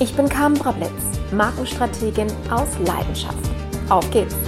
Ich bin Carmen Brablitz, Markenstrategin aus Leidenschaft. Auf geht's!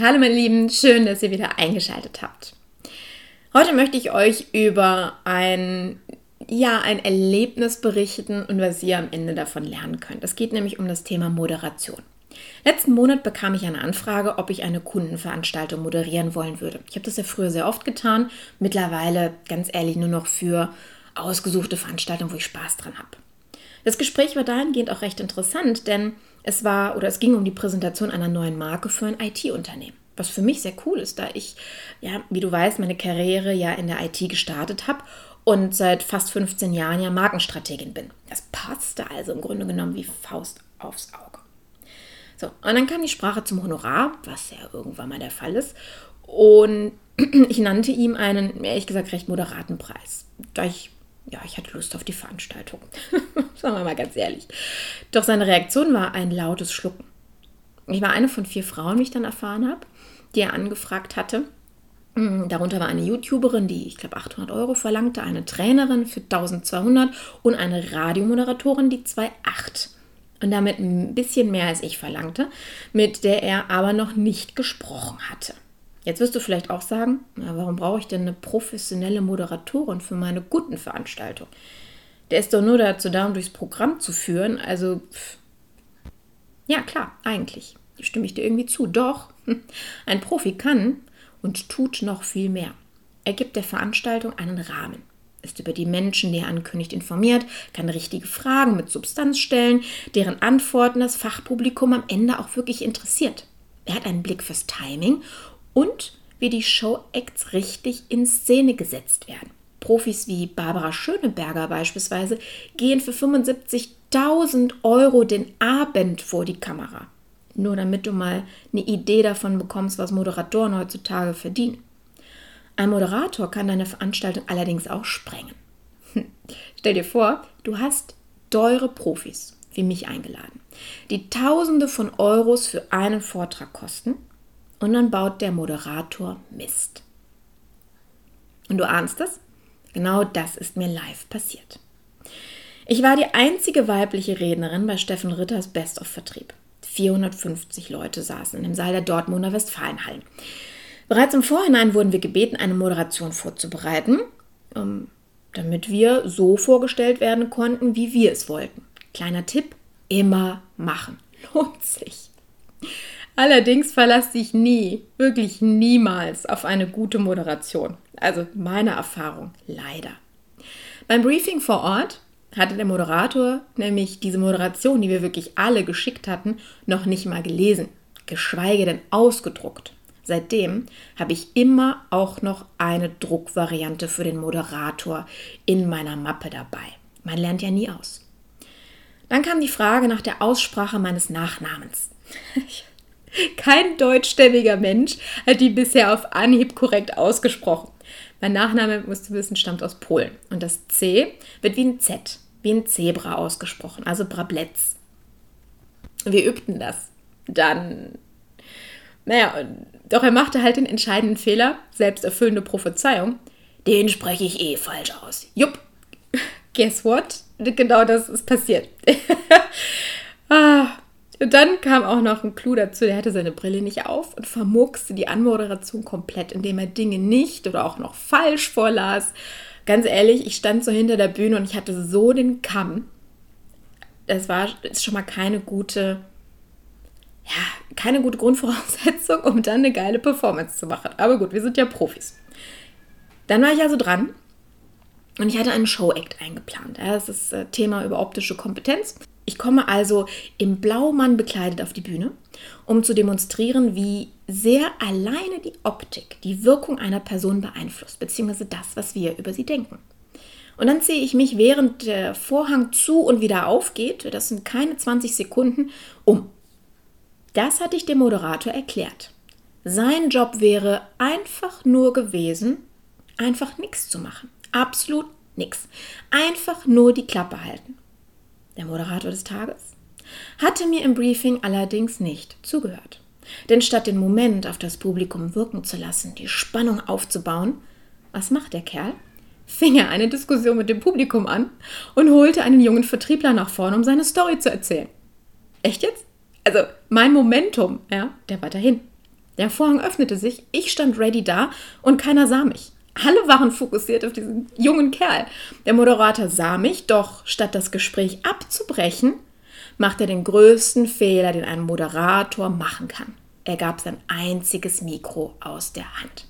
Hallo meine Lieben, schön, dass ihr wieder eingeschaltet habt. Heute möchte ich euch über ein ja, ein Erlebnis berichten und was ihr am Ende davon lernen könnt. Es geht nämlich um das Thema Moderation. Letzten Monat bekam ich eine Anfrage, ob ich eine Kundenveranstaltung moderieren wollen würde. Ich habe das ja früher sehr oft getan, mittlerweile ganz ehrlich nur noch für ausgesuchte Veranstaltungen, wo ich Spaß dran habe. Das Gespräch war dahingehend auch recht interessant, denn es war oder es ging um die Präsentation einer neuen Marke für ein IT-Unternehmen. Was für mich sehr cool ist, da ich, ja, wie du weißt, meine Karriere ja in der IT gestartet habe und seit fast 15 Jahren ja Markenstrategin bin. Das passte also im Grunde genommen wie Faust aufs Auge. So, und dann kam die Sprache zum Honorar, was ja irgendwann mal der Fall ist. Und ich nannte ihm einen, ehrlich gesagt, recht moderaten Preis. Da ich ja, ich hatte Lust auf die Veranstaltung. Sagen wir mal ganz ehrlich. Doch seine Reaktion war ein lautes Schlucken. Ich war eine von vier Frauen, wie ich dann erfahren habe, die er angefragt hatte. Mm, darunter war eine YouTuberin, die, ich glaube, 800 Euro verlangte, eine Trainerin für 1200 und eine Radiomoderatorin, die 2,8 und damit ein bisschen mehr als ich verlangte, mit der er aber noch nicht gesprochen hatte. Jetzt wirst du vielleicht auch sagen, na, warum brauche ich denn eine professionelle Moderatorin für meine guten Veranstaltung? Der ist doch nur dazu da, um durchs Programm zu führen. Also, pff. ja klar, eigentlich. Stimme ich dir irgendwie zu. Doch, ein Profi kann und tut noch viel mehr. Er gibt der Veranstaltung einen Rahmen, ist über die Menschen, die er ankündigt, informiert, kann richtige Fragen mit Substanz stellen, deren Antworten das Fachpublikum am Ende auch wirklich interessiert. Er hat einen Blick fürs Timing und wie die Show-Acts richtig in Szene gesetzt werden. Profis wie Barbara Schöneberger beispielsweise gehen für 75.000 Euro den Abend vor die Kamera. Nur damit du mal eine Idee davon bekommst, was Moderatoren heutzutage verdienen. Ein Moderator kann deine Veranstaltung allerdings auch sprengen. Hm. Stell dir vor, du hast teure Profis wie mich eingeladen, die Tausende von Euros für einen Vortrag kosten und dann baut der Moderator Mist. Und du ahnst es? Genau das ist mir live passiert. Ich war die einzige weibliche Rednerin bei Steffen Ritters Best of Vertrieb. 450 Leute saßen in dem Saal der Dortmunder Westfalenhallen. Bereits im Vorhinein wurden wir gebeten, eine Moderation vorzubereiten, ähm, damit wir so vorgestellt werden konnten, wie wir es wollten. Kleiner Tipp, immer machen. Lohnt sich. Allerdings verlasse dich nie, wirklich niemals auf eine gute Moderation. Also meine Erfahrung, leider. Beim Briefing vor Ort hatte der Moderator nämlich diese Moderation, die wir wirklich alle geschickt hatten, noch nicht mal gelesen. geschweige denn ausgedruckt. Seitdem habe ich immer auch noch eine Druckvariante für den Moderator in meiner Mappe dabei. Man lernt ja nie aus. Dann kam die Frage nach der Aussprache meines Nachnamens. Kein deutschstämmiger Mensch hat die bisher auf Anhieb korrekt ausgesprochen. Mein Nachname, musst du wissen, stammt aus Polen. Und das C wird wie ein Z, wie ein Zebra ausgesprochen, also Brabletz. Wir übten das. Dann, naja, doch er machte halt den entscheidenden Fehler, selbsterfüllende Prophezeiung. Den spreche ich eh falsch aus. Jupp, guess what? Genau das ist passiert. ah, und dann kam auch noch ein Clou dazu, der hatte seine Brille nicht auf und vermurkste die Anmoderation komplett, indem er Dinge nicht oder auch noch falsch vorlas. Ganz ehrlich, ich stand so hinter der Bühne und ich hatte so den Kamm. Das war ist schon mal keine gute, ja, keine gute Grundvoraussetzung, um dann eine geile Performance zu machen. Aber gut, wir sind ja Profis. Dann war ich also dran und ich hatte einen Show-Act eingeplant. das ist das äh, Thema über optische Kompetenz. Ich komme also im Blaumann bekleidet auf die Bühne, um zu demonstrieren, wie sehr alleine die Optik die Wirkung einer Person beeinflusst, beziehungsweise das, was wir über sie denken. Und dann ziehe ich mich, während der Vorhang zu und wieder aufgeht, das sind keine 20 Sekunden, um. Das hatte ich dem Moderator erklärt. Sein Job wäre einfach nur gewesen, einfach nichts zu machen. Absolut nichts. Einfach nur die Klappe halten der Moderator des Tages, hatte mir im Briefing allerdings nicht zugehört. Denn statt den Moment auf das Publikum wirken zu lassen, die Spannung aufzubauen, was macht der Kerl? Fing er eine Diskussion mit dem Publikum an und holte einen jungen Vertriebler nach vorne, um seine Story zu erzählen. Echt jetzt? Also mein Momentum, ja, der war dahin. Der Vorhang öffnete sich, ich stand ready da und keiner sah mich. Alle waren fokussiert auf diesen jungen Kerl. Der Moderator sah mich, doch statt das Gespräch abzubrechen, machte er den größten Fehler, den ein Moderator machen kann. Er gab sein einziges Mikro aus der Hand.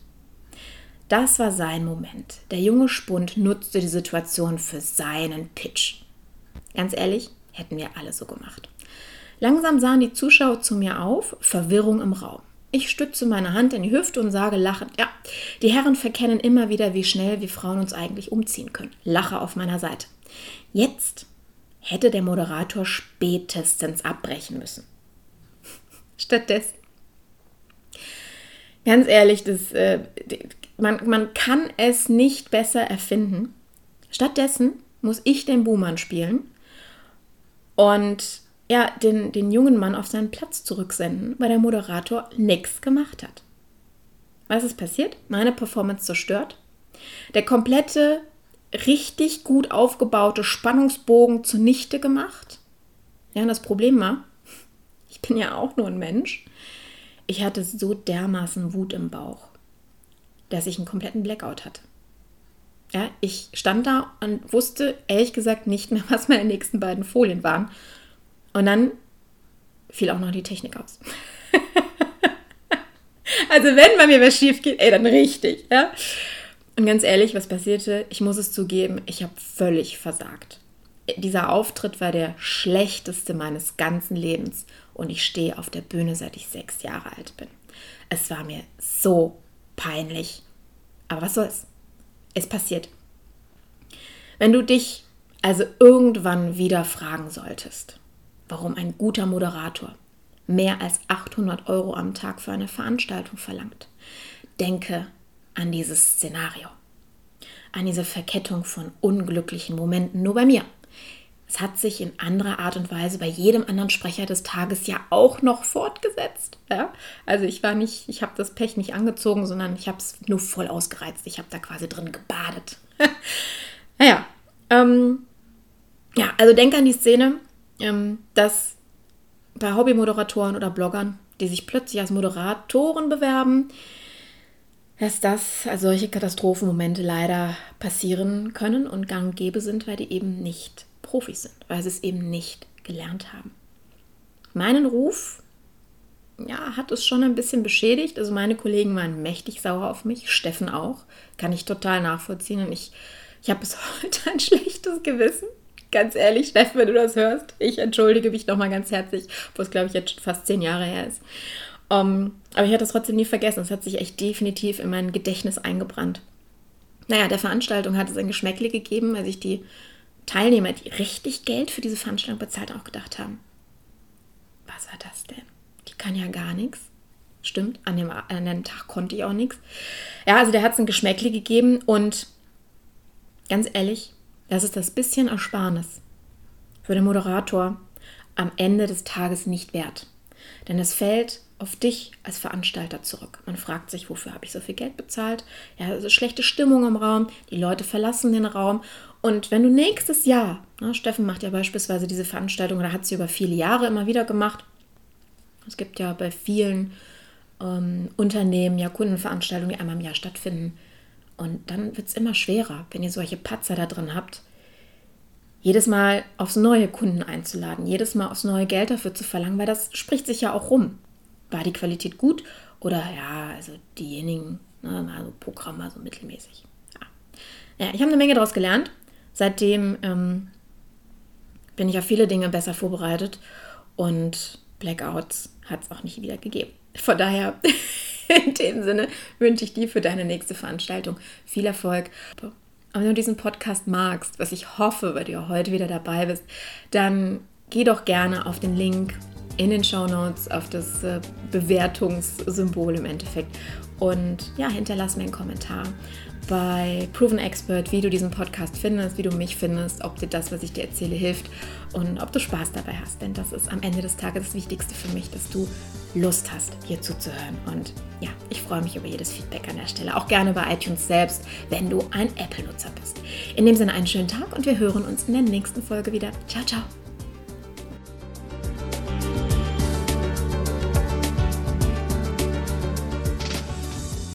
Das war sein Moment. Der junge Spund nutzte die Situation für seinen Pitch. Ganz ehrlich, hätten wir alle so gemacht. Langsam sahen die Zuschauer zu mir auf, Verwirrung im Raum. Ich stütze meine Hand in die Hüfte und sage lachend, ja, die Herren verkennen immer wieder, wie schnell wir Frauen uns eigentlich umziehen können. Lache auf meiner Seite. Jetzt hätte der Moderator spätestens abbrechen müssen. Stattdessen, ganz ehrlich, das, äh, man, man kann es nicht besser erfinden. Stattdessen muss ich den Buhmann spielen und ja, den, den jungen Mann auf seinen Platz zurücksenden, weil der Moderator nichts gemacht hat. Was ist passiert? Meine Performance zerstört. Der komplette, richtig gut aufgebaute Spannungsbogen zunichte gemacht. Ja, und das Problem war, ich bin ja auch nur ein Mensch. Ich hatte so dermaßen Wut im Bauch, dass ich einen kompletten Blackout hatte. Ja, ich stand da und wusste ehrlich gesagt nicht mehr, was meine nächsten beiden Folien waren und dann fiel auch noch die Technik aus. also wenn bei mir was schief geht, ey, dann richtig, ja. Und ganz ehrlich, was passierte? Ich muss es zugeben, ich habe völlig versagt. Dieser Auftritt war der schlechteste meines ganzen Lebens und ich stehe auf der Bühne, seit ich sechs Jahre alt bin. Es war mir so peinlich. Aber was soll's? Es passiert. Wenn du dich also irgendwann wieder fragen solltest, warum ein guter Moderator mehr als 800 Euro am Tag für eine Veranstaltung verlangt. Denke an dieses Szenario, an diese Verkettung von unglücklichen Momenten nur bei mir. Es hat sich in anderer Art und Weise bei jedem anderen Sprecher des Tages ja auch noch fortgesetzt. Ja? Also ich war nicht, ich habe das Pech nicht angezogen, sondern ich habe es nur voll ausgereizt. Ich habe da quasi drin gebadet. naja, ähm, ja, also denk an die Szene, ähm, dass bei Hobbymoderatoren oder Bloggern, die sich plötzlich als Moderatoren bewerben, dass das, also solche Katastrophenmomente leider passieren können und gang und gäbe sind, weil die eben nicht Profis sind, weil sie es eben nicht gelernt haben. Meinen Ruf, ja, hat es schon ein bisschen beschädigt. Also meine Kollegen waren mächtig sauer auf mich, Steffen auch, kann ich total nachvollziehen und ich, ich habe bis heute ein schlechtes Gewissen ganz ehrlich, Steffen, wenn du das hörst, ich entschuldige mich nochmal ganz herzlich, wo es, glaube ich, jetzt schon fast zehn Jahre her ist. Um, ähm, aber ich hatte das trotzdem nie vergessen. Es hat sich echt definitiv in mein Gedächtnis eingebrannt. Naja, der Veranstaltung hat es ein Geschmäckle gegeben, als ich die Teilnehmer, die richtig Geld für diese Veranstaltung bezahlt, auch gedacht haben. Was war das denn? Die kann ja gar nichts. Stimmt, an dem, an dem Tag konnte ich auch nichts. Ja, also der hat es ein Geschmäckle gegeben und ganz ehrlich, das ist das bisschen Ersparnis für den Moderator am Ende des Tages nicht wert. Denn es fällt auf dich als Veranstalter zurück. Man fragt sich, wofür habe ich so viel Geld bezahlt? Ja, also schlechte Stimmung im Raum, die Leute verlassen den Raum. Und wenn du nächstes Jahr, na, Steffen macht ja beispielsweise diese Veranstaltung, oder hat sie über viele Jahre immer wieder gemacht. Es gibt ja bei vielen ähm, Unternehmen ja Kundenveranstaltungen, die einmal im Jahr stattfinden. Und dann wird es immer schwerer, wenn ihr solche Patzer da drin habt, jedes Mal aufs neue Kunden einzuladen, jedes Mal aufs neue Geld dafür zu verlangen, weil das spricht sich ja auch rum. War die Qualität gut oder ja, also diejenigen, ne, also Programm so mittelmäßig. Ja. ja ich habe eine Menge daraus gelernt. Seitdem ähm, bin ich auf viele Dinge besser vorbereitet und Blackouts hat es auch nicht wieder gegeben. Von daher, in dem Sinne, wünsche ich dir für deine nächste Veranstaltung viel Erfolg. Und wenn du diesen Podcast magst, was ich hoffe, weil du ja heute wieder dabei bist, dann geh doch gerne auf den Link in den Show Notes, auf das äh, Bewertungssymbol im Endeffekt und ja, hinterlass mir einen Kommentar bei Proven Expert, wie du diesen Podcast findest, wie du mich findest, ob dir das, was ich dir erzähle, hilft und ob du Spaß dabei hast. Denn das ist am Ende des Tages das Wichtigste für mich, dass du Lust hast, hier zuzuhören. Und ja, ich freue mich über jedes Feedback an der Stelle. Auch gerne bei iTunes selbst, wenn du ein Apple-Nutzer bist. In dem Sinne einen schönen Tag und wir hören uns in der nächsten Folge wieder. Ciao, ciao.